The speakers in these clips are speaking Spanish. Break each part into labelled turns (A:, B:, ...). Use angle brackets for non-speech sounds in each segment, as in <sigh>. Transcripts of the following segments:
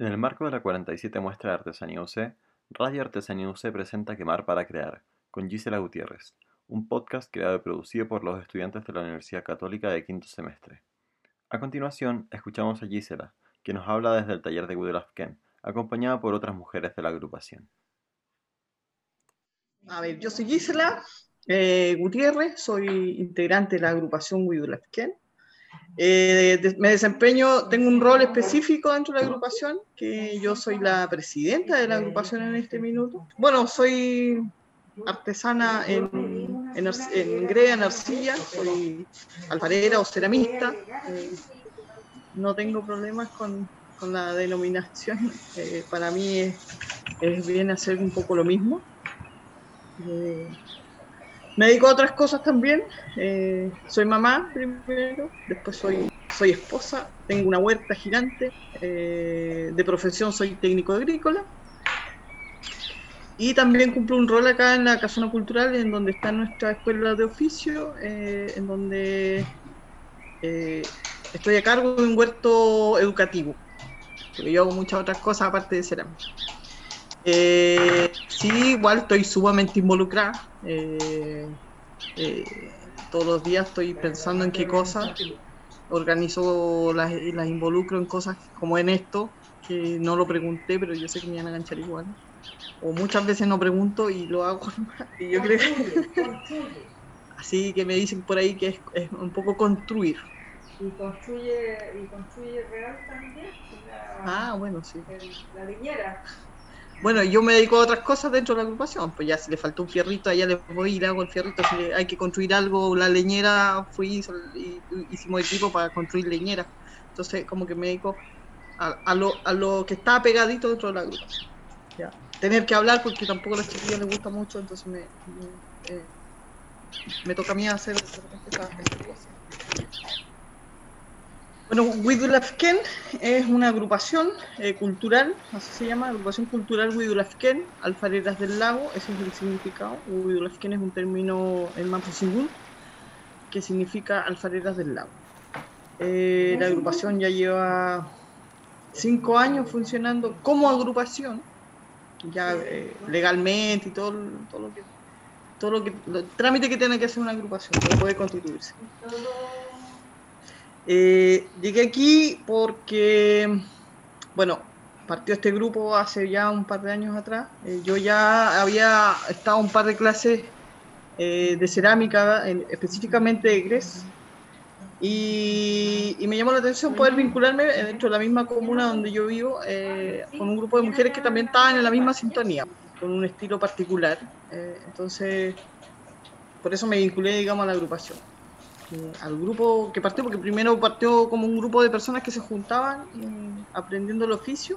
A: En el marco de la 47 muestra de Artesanía UC, Radio Artesanía UC presenta Quemar para Crear, con Gisela Gutiérrez, un podcast creado y producido por los estudiantes de la Universidad Católica de quinto semestre. A continuación, escuchamos a Gisela, que nos habla desde el taller de Afken, acompañada por otras mujeres de la agrupación.
B: A ver, yo soy Gisela eh, Gutiérrez, soy integrante de la agrupación. Eh, me desempeño, tengo un rol específico dentro de la agrupación, que yo soy la presidenta de la agrupación en este minuto. Bueno, soy artesana en, en, en grea, en arcilla, soy alfarera o ceramista. Eh, no tengo problemas con, con la denominación. Eh, para mí es, es, bien hacer un poco lo mismo. Me dedico a otras cosas también. Eh, soy mamá primero, después soy, soy esposa, tengo una huerta gigante. Eh, de profesión soy técnico agrícola. Y también cumplo un rol acá en la Casona Cultural, en donde está nuestra escuela de oficio, eh, en donde estoy a cargo de un huerto educativo. Porque yo hago muchas otras cosas aparte de cerámica. Eh, sí, igual estoy sumamente involucrada. Eh, eh, todos los días estoy pensando en qué cosas. Organizo las, las involucro en cosas como en esto, que no lo pregunté, pero yo sé que me van a enganchar igual. O muchas veces no pregunto y lo hago. <laughs> y yo creo Así que me dicen por ahí que es, un poco construir.
C: Y construye, y construye real también.
B: ah, bueno, sí.
C: la viñera.
B: Bueno, yo me dedico a otras cosas dentro de la agrupación, pues ya si le faltó un fierrito, allá le voy y le hago el fierrito, si hay que construir algo, la leñera, fui y hicimos equipo para construir leñera. Entonces, como que me dedico a, lo, a lo que está pegadito dentro de la agrupación. Ya. Tener que hablar porque tampoco a las chiquillas les gusta mucho, entonces me, me, eh, me toca a mí hacer estas cosas. Bueno, Widulafken es una agrupación eh, cultural, así se llama, agrupación cultural Widulafken, alfareras del lago, ese es el significado. Widulafken es un término en Mapuzungún que significa alfareras del lago. Eh, la agrupación ya lleva cinco años funcionando como agrupación, ya eh, legalmente y todo, todo lo que todo lo que el trámite que tiene que hacer una agrupación para poder constituirse. Eh, llegué aquí porque, bueno, partió este grupo hace ya un par de años atrás. Eh, yo ya había estado un par de clases eh, de cerámica, específicamente de GRES, y, me llamó la atención poder vincularme dentro de la misma comuna donde yo vivo con un grupo de mujeres que también estaban en la misma sintonía, con un estilo particular. entonces, por eso me vinculé, digamos, a la agrupación al grupo que partió, porque primero partió como un grupo de personas que se juntaban eh, aprendiendo el oficio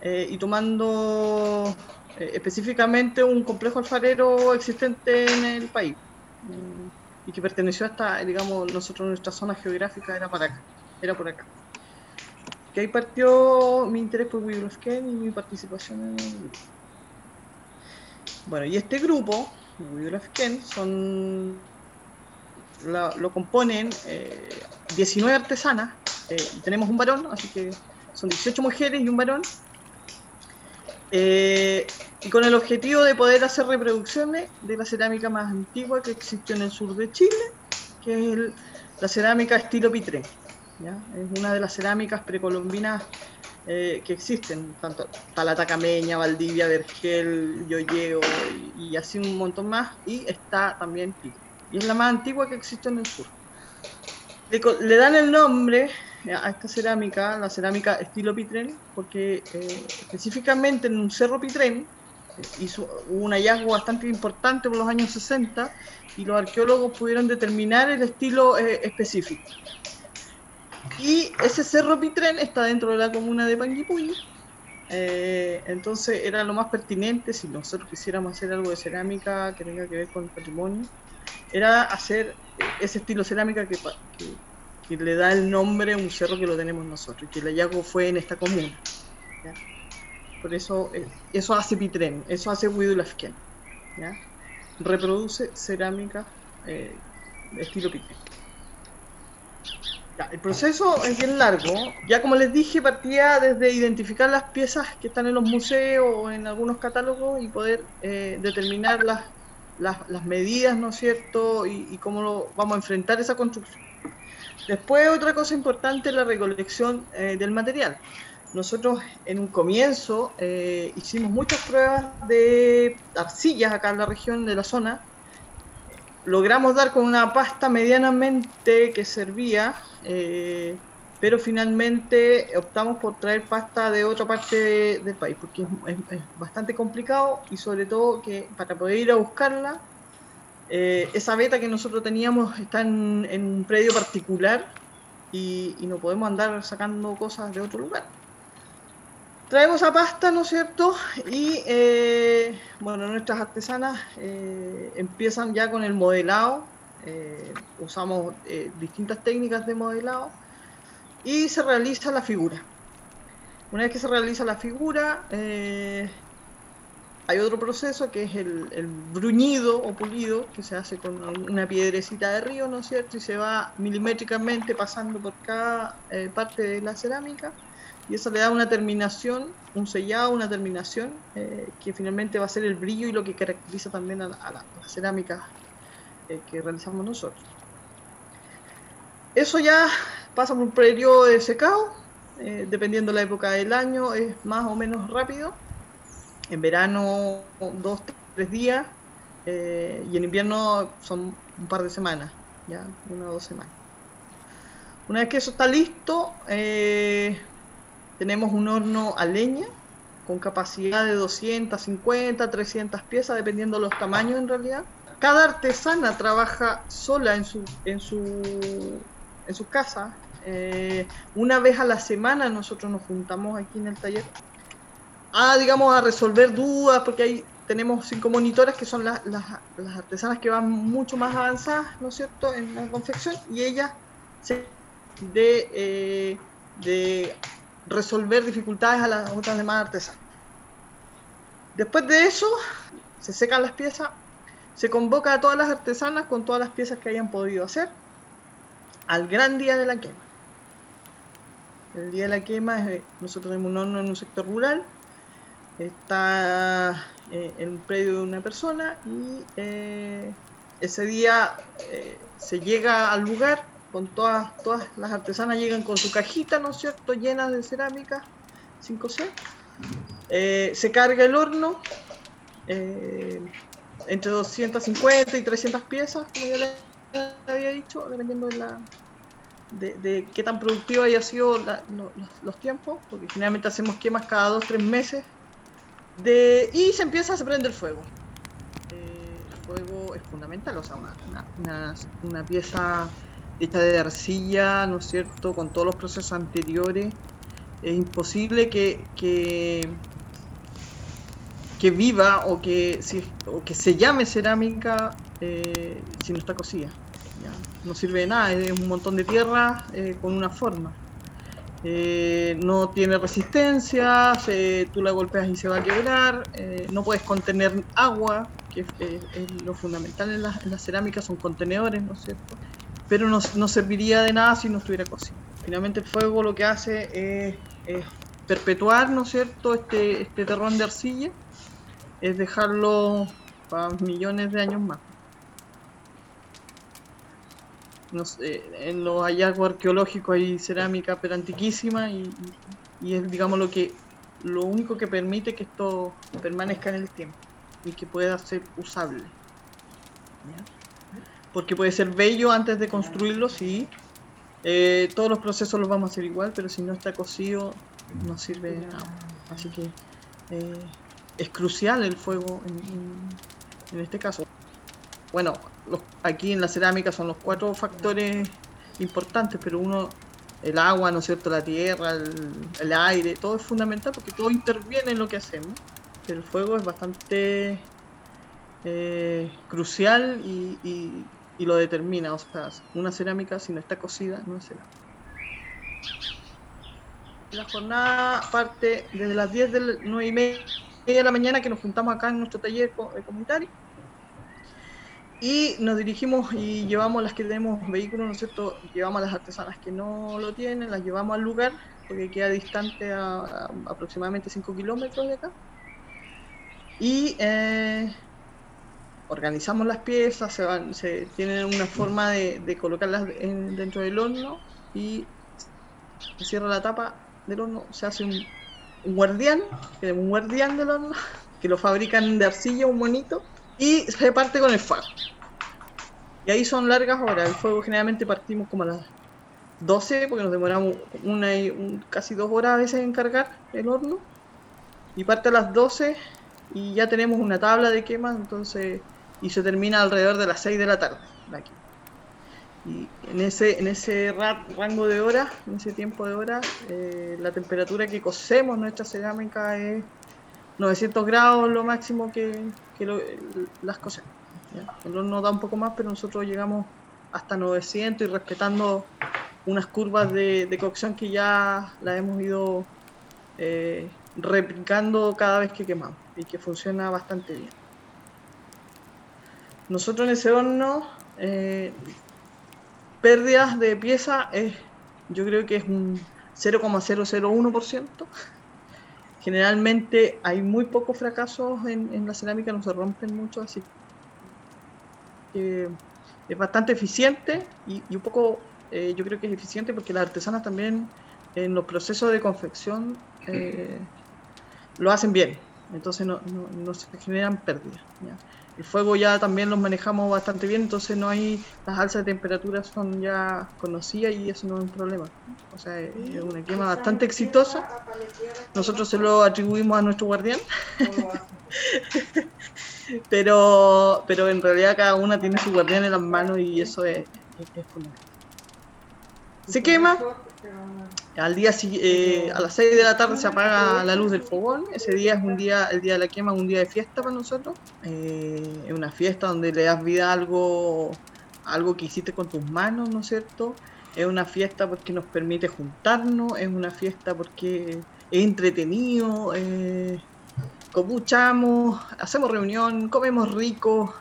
B: eh, y tomando eh, específicamente un complejo alfarero existente en el país y que perteneció hasta, digamos, nosotros nuestra zona geográfica era para acá, era por acá. Que ahí partió mi interés por Ken y mi participación en el grupo. Bueno, y este grupo, Ken, son lo, componen 19 eh, artesanas, eh, tenemos un varón, así que son 18 mujeres y un varón, eh, y con el objetivo de poder hacer reproducciones de la cerámica más antigua que existe en el sur de Chile, que es la cerámica estilo Pitré. Es una de las cerámicas precolombinas que existen, tanto Talata Cameña, Valdivia, Vergel, Yoyeo y, y, así un montón más, y está también Pitré y es la más antigua que existe en el sur. Le, dan el nombre a esta cerámica, la cerámica estilo Pitren, porque eh, específicamente en un cerro Pitren hizo un hallazgo bastante importante por los años 60 y los arqueólogos pudieron determinar el estilo eh, específico. Y ese cerro Pitren está dentro de la comuna de Panguipulli. Eh, entonces era lo más pertinente si nosotros quisiéramos hacer algo de cerámica que tenga que ver con el patrimonio era hacer ese estilo cerámica que, que, le da el nombre a un cerro que lo tenemos nosotros, que el hallazgo fue en esta comuna. Por eso, eh, eso hace Pitren, eso hace Widulafken. Reproduce cerámica eh, estilo Pitren. El proceso es bien largo. Ya como les dije, partía desde identificar las piezas que están en los museos o en algunos catálogos y poder eh, determinar las, las, medidas, ¿no es cierto? Y, cómo lo, vamos a enfrentar esa construcción. Después, otra cosa importante es la recolección eh, del material. Nosotros en un comienzo eh, hicimos muchas pruebas de arcillas acá en la región de la zona. Logramos dar con una pasta medianamente que servía, eh, pero finalmente optamos por traer pasta de otra parte del país, porque es, bastante complicado y sobre todo que para poder ir a buscarla, eh, esa beta que nosotros teníamos está en, un predio particular y no podemos andar sacando cosas de otro lugar. Traemos a pasta, ¿no es cierto? Y eh, bueno, nuestras artesanas eh, empiezan ya con el modelado, usamos distintas técnicas de modelado y se realiza la figura. Una vez que se realiza la figura, hay otro proceso que es el, bruñido o pulido, que se hace con una piedrecita de río, ¿no es cierto? Y se va milimétricamente pasando por cada parte de la cerámica y eso le da una terminación, un sellado, una terminación eh, que finalmente va a ser el brillo y lo que caracteriza también a la, cerámica eh, que realizamos nosotros. Eso ya pasa por un periodo de secado, eh, dependiendo de la época del año, es más o menos rápido. En verano, dos, tres días, y en invierno son un par de semanas, ya, una o dos semanas. Una vez que eso está listo, tenemos un horno a leña con capacidad de 250, 300 piezas, dependiendo de los tamaños en realidad. Cada artesana trabaja sola en su, en su, en su casa. Eh, una vez a la semana nosotros nos juntamos aquí en el taller a, digamos, a resolver dudas, porque ahí tenemos cinco monitores que son las, las, artesanas que van mucho más avanzadas, ¿no es cierto?, en la confección, y ellas se de, eh, de resolver dificultades a las otras demás artesanas. Después de eso, se secan las piezas, se convoca a todas las artesanas con todas las piezas que hayan podido hacer al gran día de la quema. El día de la quema, es, eh, nosotros tenemos un horno en un sector rural, está eh, en un predio de una persona y eh, ese día se llega al lugar con todas, todas las artesanas llegan con su cajita, ¿no es cierto?, llena de cerámica 5C. Eh, se carga el horno, entre 250 y 300 piezas, como ya le había dicho, dependiendo de, la, de, qué tan productivo haya sido los, tiempos, porque generalmente hacemos quemas cada 2-3 meses. De, y se empieza, se prende el fuego. Eh, el fuego es fundamental, o sea, una, una pieza hecha de arcilla, ¿no es cierto?, con todos los procesos anteriores, es imposible que, que, viva o que, que se llame cerámica eh, si no está cocida. No sirve de nada, es un montón de tierra eh, con una forma. Eh, no tiene resistencia, tú la golpeas y se va a quebrar, no puedes contener agua, que es, lo fundamental en las la cerámicas, son contenedores, ¿no es cierto? pero no, serviría de nada si no estuviera cocido. Finalmente el fuego lo que hace es, perpetuar, ¿no es cierto?, este, este terrón de arcilla, es dejarlo para millones de años más. En los hallazgos arqueológicos hay cerámica pero antiquísima y, es digamos lo que lo único que permite que esto permanezca en el tiempo y que pueda ser usable porque puede ser bello antes de construirlo, sí. Eh, todos los procesos los vamos a hacer igual, pero si no está cocido no sirve de nada. Así que eh, es crucial el fuego en, este caso. Bueno, aquí en la cerámica son los cuatro factores importantes, pero uno, el agua, ¿no es cierto?, la tierra, el, aire, todo es fundamental porque todo interviene en lo que hacemos. El fuego es bastante eh, crucial y y lo determina. O sea, una cerámica si no está cocida no es cerámica. La jornada parte desde las 10 de 9 y media de la mañana que nos juntamos acá en nuestro taller eh, comunitario. Y nos dirigimos y llevamos las que tenemos vehículos, ¿no es cierto? Llevamos a las artesanas que no lo tienen, las llevamos al lugar, porque queda distante a, aproximadamente 5 kilómetros de acá. Y eh, organizamos las piezas, se, van, se tienen una forma de, colocarlas en- dentro del horno y se cierra la tapa del horno, se hace un, un guardián, un guardián del horno, <laughs> que lo fabrican de arcilla, un monito, y se parte con el fuego. Y ahí son largas horas, el fuego generalmente partimos como a las 12, porque nos demoramos una y un- casi dos horas a veces en cargar el horno, y parte a las 12 y ya tenemos una tabla de quemas, entonces, y se termina alrededor de las 6 de la tarde, de aquí. Y en ese, en ese ra- rango de horas, en ese tiempo de horas, eh, la temperatura que cocemos nuestra cerámica es 900 grados lo máximo que, las. ¿ya? El horno da un poco más, pero nosotros llegamos hasta 900 y respetando unas curvas de, de cocción que ya las hemos ido eh, replicando cada vez que quemamos y que funciona bastante bien. Nosotros en ese horno, eh, pérdidas de pieza, es, yo creo que es un 0,001%. Generalmente hay muy pocos fracasos en, en la cerámica, no se rompen mucho, así que es bastante eficiente y, y un poco, eh, yo creo que es eficiente porque las artesanas también en los procesos de confección eh, lo hacen bien, entonces no, no- no se generan pérdidas. ¿ya? El fuego ya también los manejamos bastante bien, entonces no hay, las alzas de temperatura son ya conocidas y eso no es un problema. O sea, es una quema bastante exitosa. Nosotros se lo atribuimos a nuestro guardián, <laughs> pero, pero en realidad cada una tiene su guardián en las manos y eso es, es, es fundamental. Se quema, al día eh, a las 6 de la tarde se apaga la luz del fogón. Ese día es un día, el día de la quema, un día de fiesta para nosotros. Eh, es una fiesta donde le das vida a algo, algo que hiciste con tus manos, ¿no es cierto? Es una fiesta porque nos permite juntarnos, es una fiesta porque es entretenido, eh, hacemos reunión, comemos rico,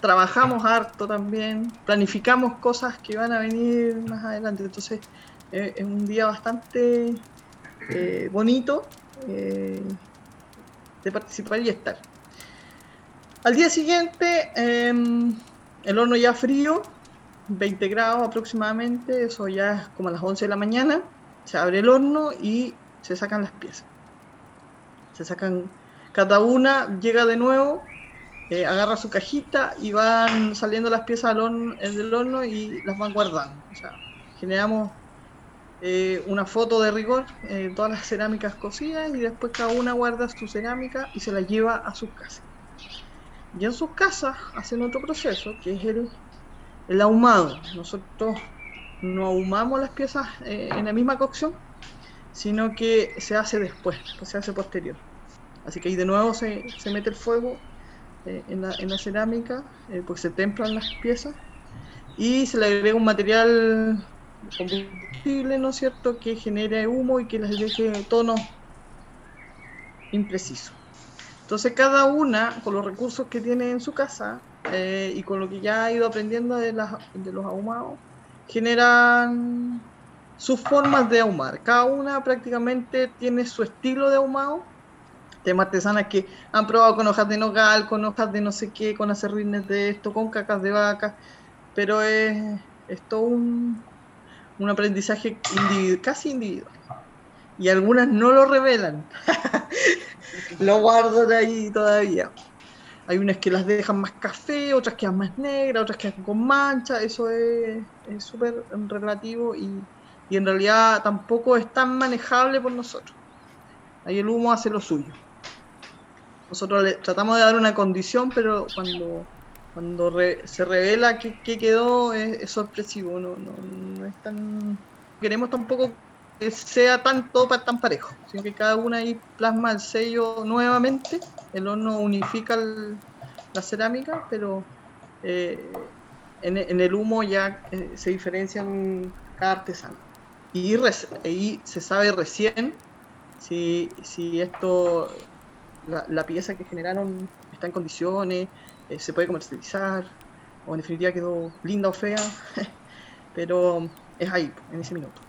B: trabajamos harto también, planificamos cosas que van a venir más adelante. Entonces, es un día bastante eh, bonito eh, de participar y estar. Al día siguiente, em, el horno ya frío, 20 grados aproximadamente, eso ya es como a las 11 de la mañana, se abre el horno y se sacan las piezas. Se sacan, cada una llega de nuevo, eh, agarra su cajita y van saliendo las piezas al horno, del horno y las van guardando. O sea, generamos eh, una foto de rigor, eh, todas las cerámicas cocidas y después cada una guarda su cerámica y se la lleva a sus casas. Y en sus casas hacen otro proceso que es el, el ahumado. Nosotros no ahumamos las piezas eh, en la misma cocción, sino que se hace después, pues se hace posterior. Así que ahí de nuevo se, se mete el fuego en, la, en la cerámica, pues se templan las piezas y se le agrega un material combustible, ¿no es cierto?, que genere humo y que les deje tonos imprecisos. Entonces cada una, con los recursos que tiene en su casa eh, y con lo que ya ha ido aprendiendo de, los ahumados, generan sus formas de ahumar. Cada una prácticamente tiene su estilo de ahumado. Tenemos artesanas que han probado con hojas de nogal, con hojas de no sé qué, con acerrines de esto, con cacas de vaca, pero es, es todo un, un aprendizaje individu- casi individual. Y algunas no lo revelan. <laughs> lo guardan ahí todavía. Hay unas que las dejan más café, otras quedan más negras, otras quedan con mancha. Eso es es súper relativo y, y en realidad tampoco es tan manejable por nosotros. Ahí el humo hace lo suyo. Nosotros le tratamos de dar una condición, pero cuando, cuando re- se revela que, que quedó es, es sorpresivo. No, no, no es tan. Queremos tampoco que sea tan todo tan parejo, sino que cada una ahí plasma el sello nuevamente. El horno unifica la cerámica, pero eh, en, el humo ya eh, se diferencian cada artesano. Y, y se sabe recién si, si esto, la pieza que generaron está en condiciones, eh, se puede comercializar. o en definitiva quedó linda o fea, <laughs> pero es ahí, en ese minuto.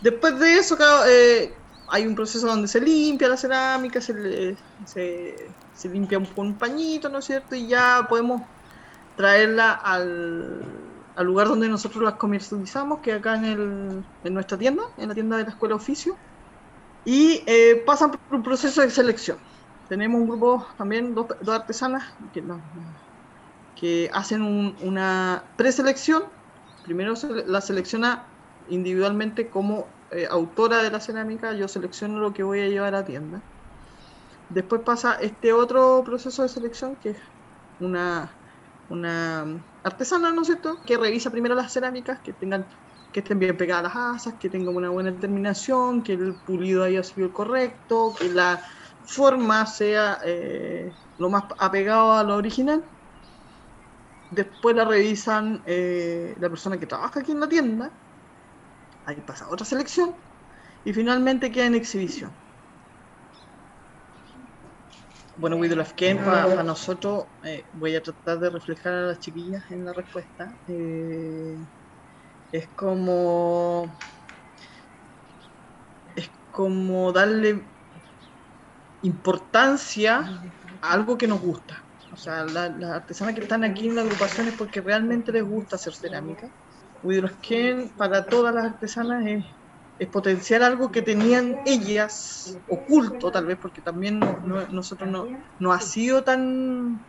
B: Después de eso, eh, hay un proceso donde se limpia la cerámica, se, se, se limpia un pañito, ¿no es cierto? Y ya podemos traerla al, al lugar donde nosotros las comercializamos, que acá en, el, en nuestra tienda, en la tienda de la Escuela Oficio. Y eh, pasan por un proceso de selección. Tenemos un grupo también, dos, dos artesanas, que, hacen un- una preselección. Primero la selecciona individualmente como eh, autora de la cerámica, yo selecciono lo que voy a llevar a tienda. Después pasa este otro proceso de selección, que es una, una artesana, ¿no es cierto?, que revisa primero las cerámicas, que tengan que estén bien pegadas las asas, que tengan una buena terminación, que el pulido haya sido el correcto, que la forma sea eh, lo más apegado a lo original. Después la revisan eh, la persona que trabaja aquí en la tienda. Ahí pasa otra selección. Y finalmente queda en exhibición. Bueno, With Love Ken, para nosotros, eh, voy a tratar de reflejar a las chiquillas en la respuesta. Es como. Es como darle importancia a algo que nos gusta. O sea, la- las artesanas que están aquí en la agrupación es porque realmente les gusta hacer cerámica. Widrosken para todas las artesanas es, es potenciar algo que tenían ellas oculto, tal vez, porque también no- no- nosotros no, no ha sido tan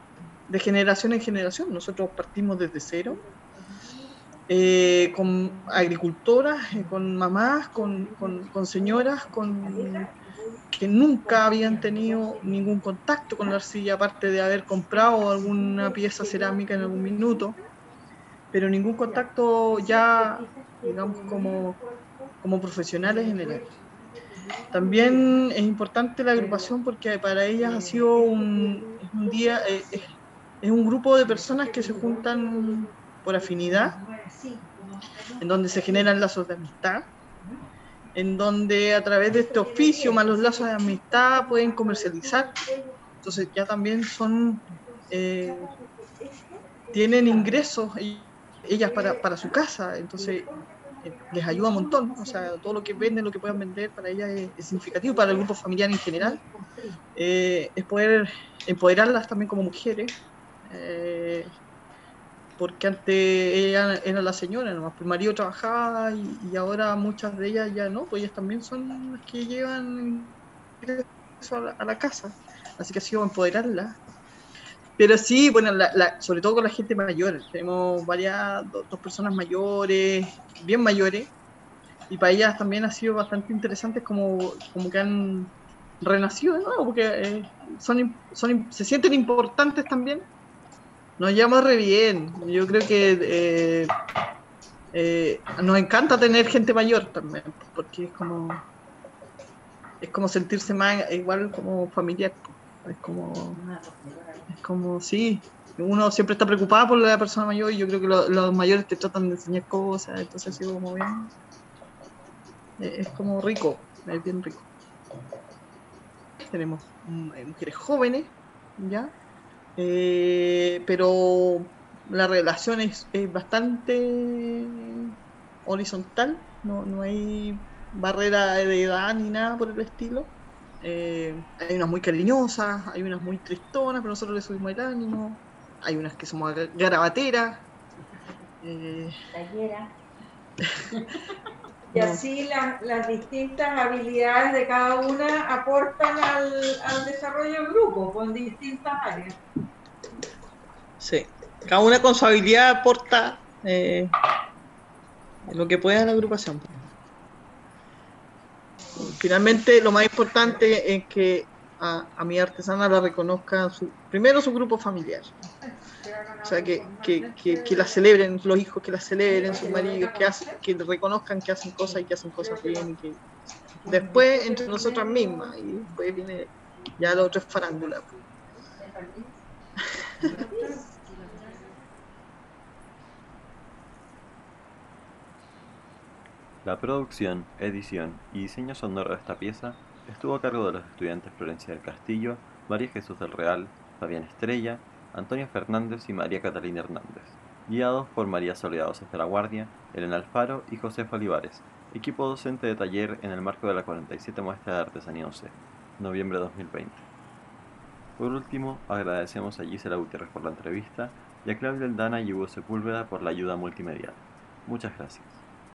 B: de generación en generación. Nosotros partimos desde cero, eh, con agricultoras, eh, con mamás, con- con señoras, con que nunca habían tenido ningún contacto con la arcilla, aparte de haber comprado alguna pieza cerámica en algún minuto, pero ningún contacto ya, digamos, como, como profesionales en el área. También es importante la agrupación porque para ellas ha sido un, día, eh, es un grupo de personas que se juntan por afinidad, en donde se generan lazos de amistad, en donde a través de este oficio más los lazos de amistad pueden comercializar. Entonces ya también son, eh, tienen ingresos y- ellas para, para su casa, entonces eh, les ayuda un montón. O sea, todo lo que venden, lo que puedan vender para ellas es, significativo, para el grupo familiar en general. Eh, es poder empoderarlas también como mujeres. Porque antes ella era la señora, nomás, pues, el marido trabajaba y, ahora muchas de ellas ya no, pues ellas también son las que llevan ingreso a la, casa. Así que ha sido empoderarla. Pero sí, bueno, la- la- sobre todo con la gente mayor. Tenemos varias, do- dos personas mayores, bien mayores, y para ellas también ha sido bastante interesante como, como que han renacido de nuevo, porque eh, son, son, se sienten importantes también. Nos llevamos re bien. Yo creo que eh, eh, nos encanta tener gente mayor también, porque es como es como sentirse más igual como familiar. Es como es como, sí, uno siempre está preocupado por la persona mayor y yo creo que lo- los mayores te tratan de enseñar cosas, entonces ha sido como bien. eh, Es como rico, es bien rico. Tenemos mm, eh, mujeres jóvenes, ¿ya? Eh, pero la relación es, es bastante horizontal, no, no hay barrera de edad ni nada por el estilo. Eh, hay unas muy cariñosas, hay unas muy tristonas, pero nosotros le subimos el ánimo. Hay unas que somos gar- garabateras. Eh. <laughs>
C: Y así la- las distintas habilidades de cada una aportan al, al desarrollo del grupo, con distintas áreas.
B: Sí, cada una con su habilidad aporta eh, lo que pueda a la agrupación. Finalmente, lo más importante es que a, mi artesana la reconozca su, primero su grupo familiar. O sea, que, que, que, que la celebren los hijos, que la celebren sus maridos, que, hacen, que reconozcan que hacen cosas y que hacen cosas bien. Y que después entre nosotras mismas, y después viene ya lo otro es farándula. <laughs>
A: La producción, edición y diseño sonoro de esta pieza estuvo a cargo de los estudiantes Florencia del Castillo, María Jesús del Real, Fabián Estrella, Antonio Fernández y María Catalina Hernández, guiados por María Soledad de la Guardia, Elena Alfaro y José Olivares, equipo docente de taller en el marco de la 47 Muestra de Artesanía UC, noviembre de 2020. Por último, agradecemos a Gisela Gutiérrez por la entrevista y a Claudia Aldana y Hugo Sepúlveda por la ayuda multimedial. Muchas gracias.